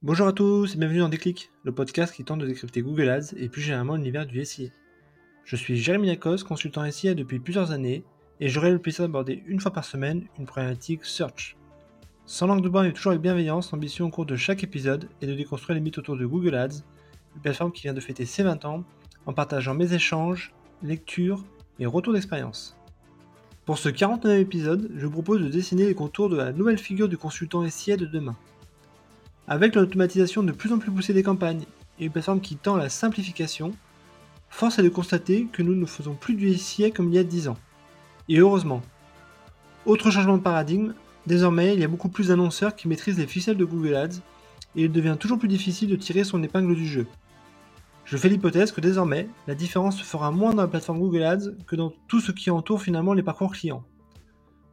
Bonjour à tous et bienvenue dans Déclic, le podcast qui tente de décrypter Google Ads et plus généralement l'univers du SIA. Je suis Jérémy Lacoste, consultant SIA depuis plusieurs années et j'aurai le plaisir d'aborder une fois par semaine une problématique search. Sans langue de bois mais toujours avec bienveillance, l'ambition au cours de chaque épisode est de déconstruire les mythes autour de Google Ads, une plateforme qui vient de fêter ses 20 ans en partageant mes échanges, lectures et retours d'expérience. Pour ce 49e épisode, je propose de dessiner les contours de la nouvelle figure du consultant SIA de demain. Avec l'automatisation de plus en plus poussée des campagnes et une plateforme qui tend à la simplification, force est de constater que nous ne faisons plus du SIA comme il y a 10 ans. Et heureusement. Autre changement de paradigme, désormais il y a beaucoup plus d'annonceurs qui maîtrisent les ficelles de Google Ads et il devient toujours plus difficile de tirer son épingle du jeu. Je fais l'hypothèse que désormais, la différence se fera moins dans la plateforme Google Ads que dans tout ce qui entoure finalement les parcours clients.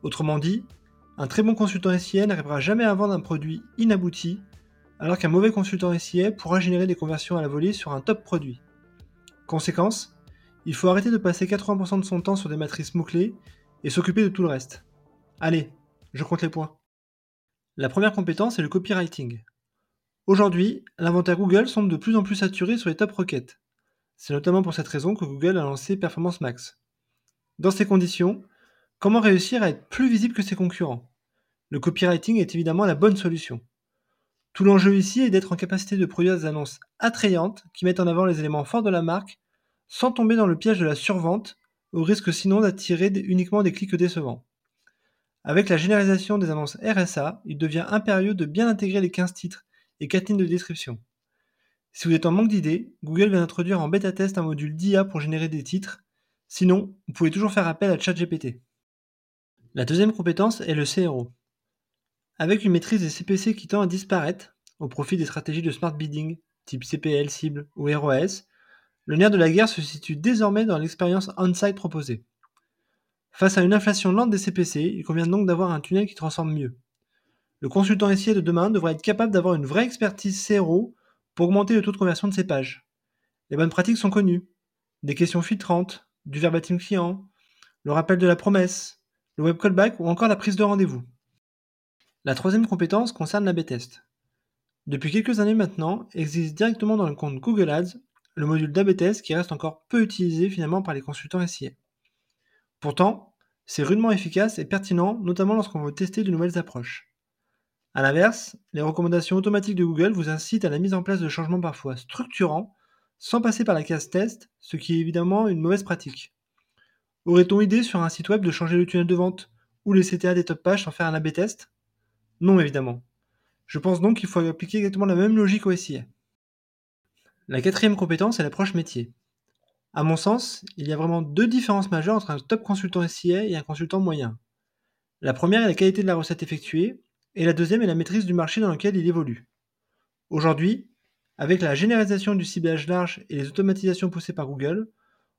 Autrement dit, un très bon consultant SIA n'arrivera jamais à vendre un produit inabouti alors qu'un mauvais consultant SIA pourra générer des conversions à la volée sur un top produit. Conséquence, il faut arrêter de passer 80% de son temps sur des matrices mots-clés et s'occuper de tout le reste. Allez, je compte les points. La première compétence est le copywriting. Aujourd'hui, l'inventaire Google semble de plus en plus saturé sur les top requêtes. C'est notamment pour cette raison que Google a lancé Performance Max. Dans ces conditions, comment réussir à être plus visible que ses concurrents? Le copywriting est évidemment la bonne solution. Tout l'enjeu ici est d'être en capacité de produire des annonces attrayantes qui mettent en avant les éléments forts de la marque sans tomber dans le piège de la survente, au risque sinon d'attirer uniquement des clics décevants. Avec la généralisation des annonces RSA, il devient impérieux de bien intégrer les 15 titres et 4 lignes de description. Si vous êtes en manque d'idées, Google vient d'introduire en bêta test un module d'IA pour générer des titres. Sinon, vous pouvez toujours faire appel à ChatGPT. La deuxième compétence est le CRO. Avec une maîtrise des CPC qui tend à disparaître au profit des stratégies de smart bidding type CPL cible ou ROS, le nerf de la guerre se situe désormais dans l'expérience on-site proposée. Face à une inflation lente des CPC, il convient donc d'avoir un tunnel qui transforme mieux. Le consultant SIA de demain devrait être capable d'avoir une vraie expertise CRO pour augmenter le taux de conversion de ses pages. Les bonnes pratiques sont connues. Des questions filtrantes, du verbatim client, le rappel de la promesse, le web callback ou encore la prise de rendez-vous. La troisième compétence concerne l'A-B test. Depuis quelques années maintenant, existe directement dans le compte Google Ads le module d'A-B test qui reste encore peu utilisé finalement par les consultants SIA. Pourtant, c'est rudement efficace et pertinent, notamment lorsqu'on veut tester de nouvelles approches. A l'inverse, les recommandations automatiques de Google vous incitent à la mise en place de changements parfois structurants sans passer par la case test, ce qui est évidemment une mauvaise pratique. Aurait-on idée sur un site web de changer le tunnel de vente ou les CTA des top pages sans faire un A-B test? Non, évidemment. Je pense donc qu'il faut appliquer exactement la même logique au SIA. La quatrième compétence est l'approche métier. À mon sens, il y a vraiment deux différences majeures entre un top consultant SIA et un consultant moyen. La première est la qualité de la recette effectuée, et la deuxième est la maîtrise du marché dans lequel il évolue. Aujourd'hui, avec la généralisation du ciblage large et les automatisations poussées par Google,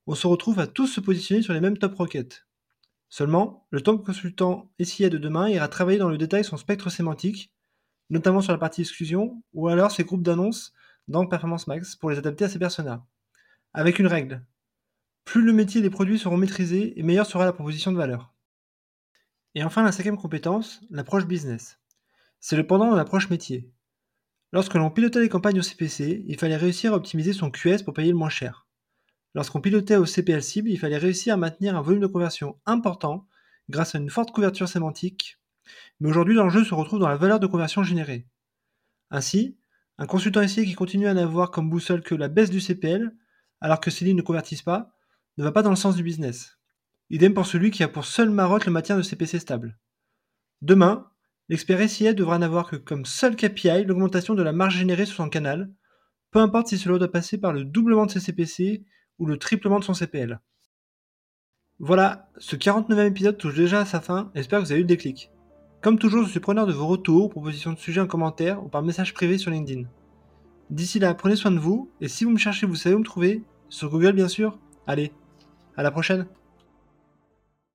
on se retrouve à tous se positionner sur les mêmes top requêtes. Seulement, le top consultant SIA de demain ira travailler dans le détail son spectre sémantique, notamment sur la partie exclusion, ou alors ses groupes d'annonces dans Performance Max pour les adapter à ses personas. Avec une règle. Plus le métier et les produits seront maîtrisés et meilleure sera la proposition de valeur. Et enfin, la cinquième compétence, l'approche business. C'est le pendant de l'approche métier. Lorsque l'on pilotait les campagnes au CPC, il fallait réussir à optimiser son QS pour payer le moins cher. Lorsqu'on pilotait au CPL cible, il fallait réussir à maintenir un volume de conversion important grâce à une forte couverture sémantique, mais aujourd'hui l'enjeu se retrouve dans la valeur de conversion générée. Ainsi, un consultant SIA qui continue à n'avoir comme boussole que la baisse du CPL, alors que ses lignes ne convertissent pas, ne va pas dans le sens du business. Idem pour celui qui a pour seule marotte le maintien de CPC stable. Demain, l'expert SIA devra n'avoir que comme seul KPI l'augmentation de la marge générée sur son canal, peu importe si cela doit passer par le doublement de ses CPC ou le triplement de son CPL. Voilà, ce 49e épisode touche déjà à sa fin, j'espère que vous avez eu le déclic. Comme toujours, je suis preneur de vos retours, propositions de sujets en commentaire ou par message privé sur LinkedIn. D'ici là, prenez soin de vous, et si vous me cherchez, vous savez où me trouver, sur Google bien sûr. Allez, à la prochaine